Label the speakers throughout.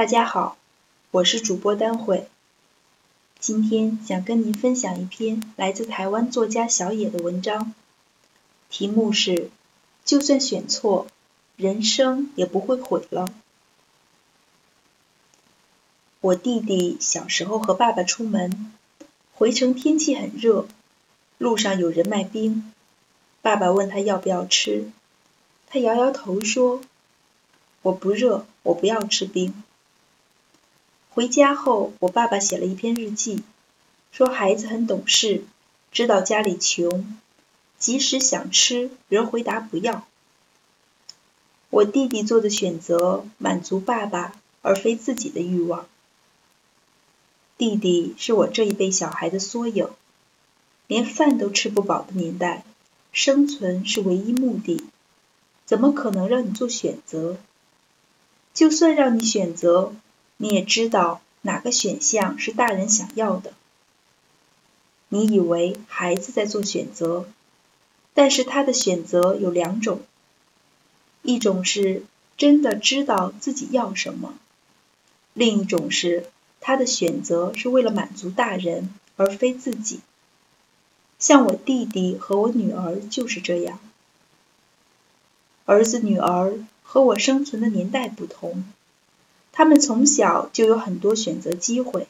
Speaker 1: 大家好，我是主播丹慧。今天想跟您分享一篇来自台湾作家小野的文章，题目是“就算选错，人生也不会毁了”。我弟弟小时候和爸爸出门，回程天气很热，路上有人卖冰，爸爸问他要不要吃，他摇摇头说：“我不热，我不要吃冰。”回家后，我爸爸写了一篇日记，说孩子很懂事，知道家里穷，即使想吃，仍回答不要。我弟弟做的选择满足爸爸，而非自己的欲望。弟弟是我这一辈小孩的缩影，连饭都吃不饱的年代，生存是唯一目的，怎么可能让你做选择？就算让你选择。你也知道哪个选项是大人想要的。你以为孩子在做选择，但是他的选择有两种：一种是真的知道自己要什么，另一种是他的选择是为了满足大人而非自己。像我弟弟和我女儿就是这样。儿子女儿和我生存的年代不同。他们从小就有很多选择机会，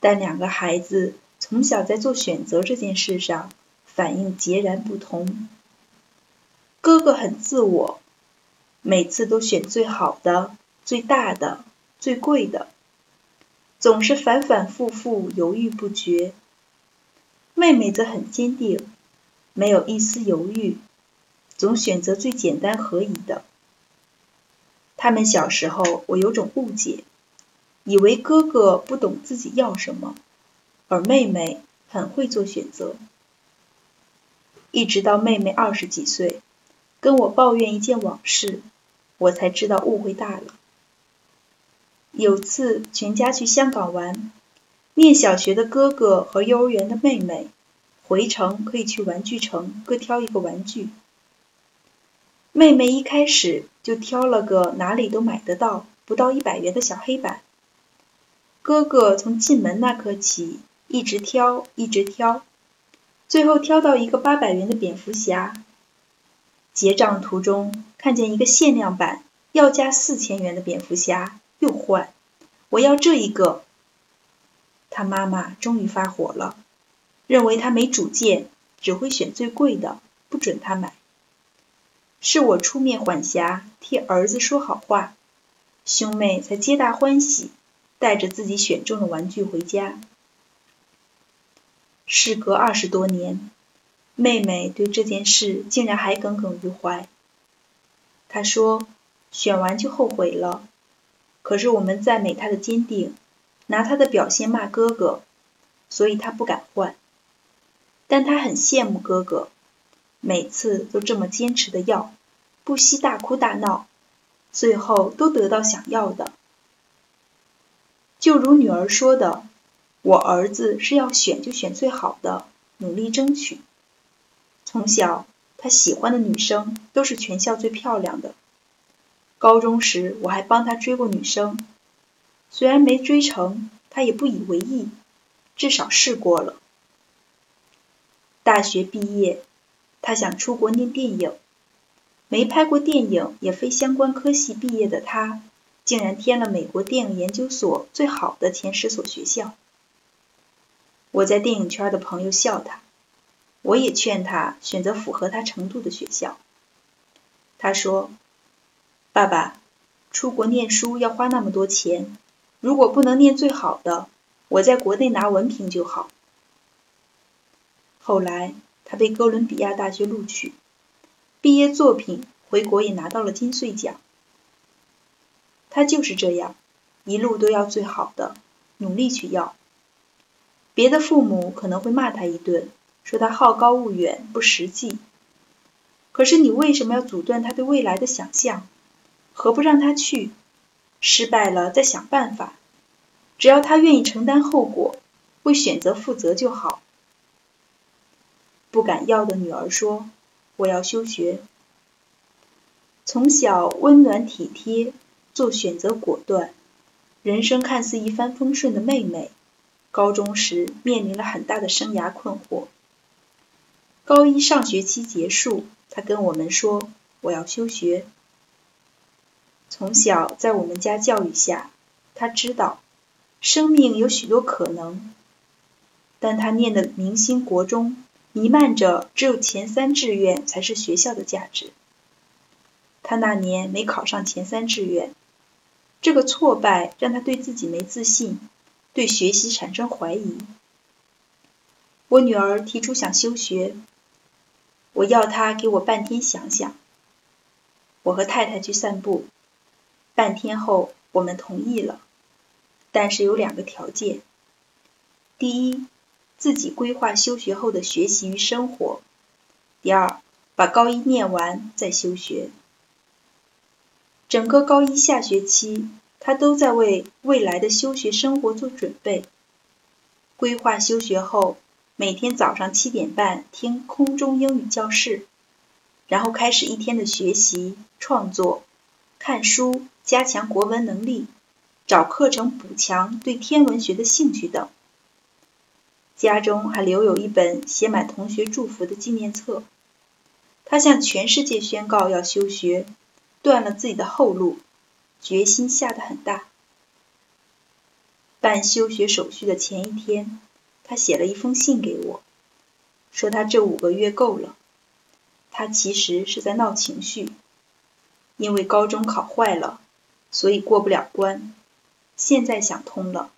Speaker 1: 但两个孩子从小在做选择这件事上反应截然不同。哥哥很自我，每次都选最好的、最大的、最贵的，总是反反复复犹豫不决。妹妹则很坚定，没有一丝犹豫，总选择最简单合宜的。他们小时候，我有种误解，以为哥哥不懂自己要什么，而妹妹很会做选择。一直到妹妹二十几岁，跟我抱怨一件往事，我才知道误会大了。有次全家去香港玩，念小学的哥哥和幼儿园的妹妹，回程可以去玩具城各挑一个玩具。妹妹一开始就挑了个哪里都买得到、不到一百元的小黑板。哥哥从进门那刻起一直挑，一直挑，最后挑到一个八百元的蝙蝠侠。结账途中看见一个限量版，要价四千元的蝙蝠侠，又换，我要这一个。他妈妈终于发火了，认为他没主见，只会选最贵的，不准他买。是我出面缓颊，替儿子说好话，兄妹才皆大欢喜，带着自己选中的玩具回家。事隔二十多年，妹妹对这件事竟然还耿耿于怀。她说：“选完就后悔了，可是我们赞美她的坚定，拿她的表现骂哥哥，所以她不敢换。但她很羡慕哥哥。”每次都这么坚持的要，不惜大哭大闹，最后都得到想要的。就如女儿说的：“我儿子是要选就选最好的，努力争取。从小他喜欢的女生都是全校最漂亮的。高中时我还帮他追过女生，虽然没追成，他也不以为意，至少试过了。大学毕业。”他想出国念电影，没拍过电影也非相关科系毕业的他，竟然填了美国电影研究所最好的前十所学校。我在电影圈的朋友笑他，我也劝他选择符合他程度的学校。他说：“爸爸，出国念书要花那么多钱，如果不能念最好的，我在国内拿文凭就好。”后来。他被哥伦比亚大学录取，毕业作品回国也拿到了金穗奖。他就是这样，一路都要最好的，努力去要。别的父母可能会骂他一顿，说他好高骛远、不实际。可是你为什么要阻断他对未来的想象？何不让他去？失败了再想办法。只要他愿意承担后果，为选择负责就好。不敢要的女儿说：“我要休学。”从小温暖体贴，做选择果断，人生看似一帆风顺的妹妹，高中时面临了很大的生涯困惑。高一上学期结束，她跟我们说：“我要休学。”从小在我们家教育下，她知道生命有许多可能，但她念的明星国中弥漫着只有前三志愿才是学校的价值。他那年没考上前三志愿。这个挫败让他对自己没自信，对学习产生怀疑。我女儿提出想休学，我要她给我半天想想。我和太太去散步，半天后我们同意了，但是有两个条件：第一，自己规划休学后的学习与生活；第二，把高一念完再休学。整个高一下学期，他都在为未来的休学生活做准备。规划休学后，每天早上七点半听空中英语教室，然后开始一天的学习、创作、看书、加强国文能力、找课程补强对天文学的兴趣等。家中还留有一本写满同学祝福的纪念册。他向全世界宣告要休学。断了自己的后路，决心下得很大。办休学手续的前一天，他写了一封信给我，说他这五个月够了。他其实是在闹情绪，因为高中考坏了，所以过不了关。现在想通了，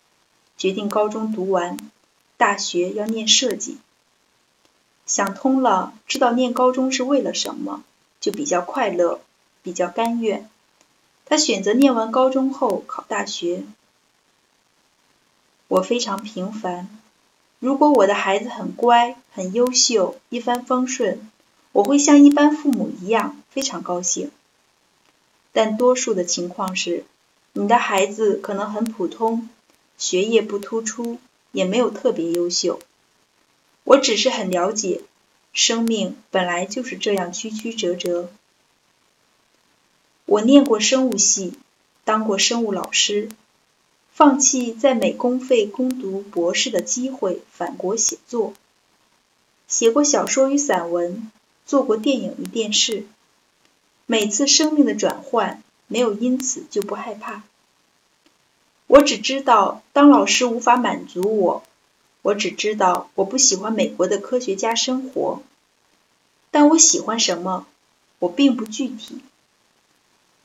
Speaker 1: 决定高中读完，大学要念设计。想通了，知道念高中是为了什么，就比较快乐。比较甘愿，他选择念完高中后考大学。我非常平凡，如果我的孩子很乖、很优秀、一帆风顺，我会像一般父母一样非常高兴。但多数的情况是，你的孩子可能很普通，学业不突出，也没有特别优秀。我只是很了解，生命本来就是这样曲曲折折。我念过生物系，当过生物老师，放弃在美公费攻读博士的机会，返国写作，写过小说与散文，做过电影与电视。每次生命的转换，没有因此就不害怕。我只知道，当老师无法满足我，我只知道我不喜欢美国的科学家生活，但我喜欢什么，我并不具体。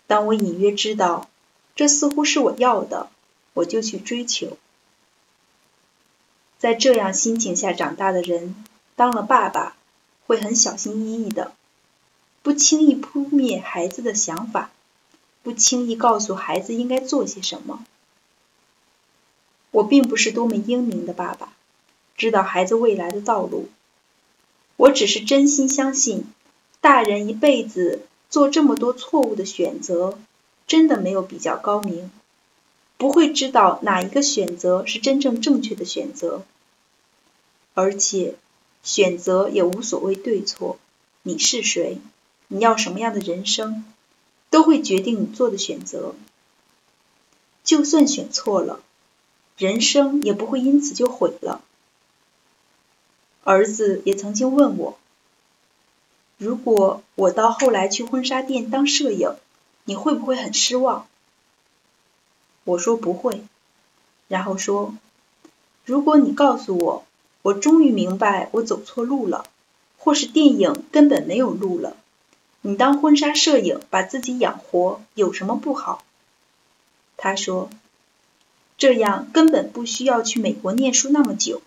Speaker 1: 当我隐约知道，这似乎是我要的，我就去追求。在这样心情下长大的人，当了爸爸，会很小心翼翼的，不轻易扑灭孩子的想法，不轻易告诉孩子应该做些什么。我并不是多么英明的爸爸，知道孩子未来的道路，我只是真心相信，大人一辈子。做这么多错误的选择，真的没有比较高明，不会知道哪一个选择是真正正确的选择。而且，选择也无所谓对错。你是谁？你要什么样的人生，都会决定你做的选择。就算选错了，人生也不会因此就毁了。儿子也曾经问我。如果我到后来去婚纱店当摄影，你会不会很失望？我说不会，然后说，如果你告诉我，我终于明白我走错路了，或是电影根本没有路了，你当婚纱摄影把自己养活有什么不好？他说，这样根本不需要去美国念书那么久。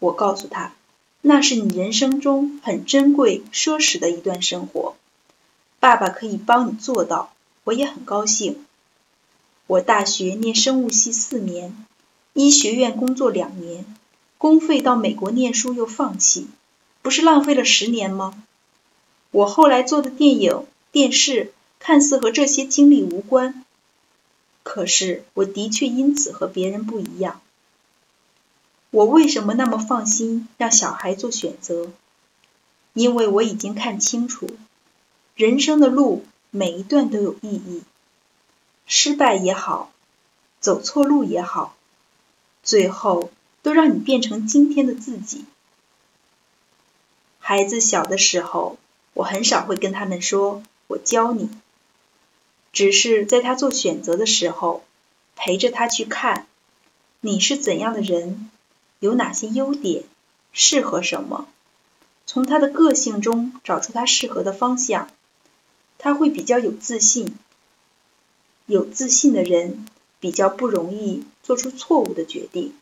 Speaker 1: 我告诉他。那是你人生中很珍贵、奢侈的一段生活，爸爸可以帮你做到，我也很高兴。我大学念生物系四年，医学院工作两年，公费到美国念书又放弃，不是浪费了十年吗？我后来做的电影、电视看似和这些经历无关，可是我的确因此和别人不一样。我为什么那么放心让小孩做选择？因为我已经看清楚，人生的路每一段都有意义，失败也好，走错路也好，最后都让你变成今天的自己。孩子小的时候，我很少会跟他们说“我教你”，只是在他做选择的时候，陪着他去看，你是怎样的人，有哪些优点，适合什么，从他的个性中找出他适合的方向，他会比较有自信。有自信的人比较不容易做出错误的决定。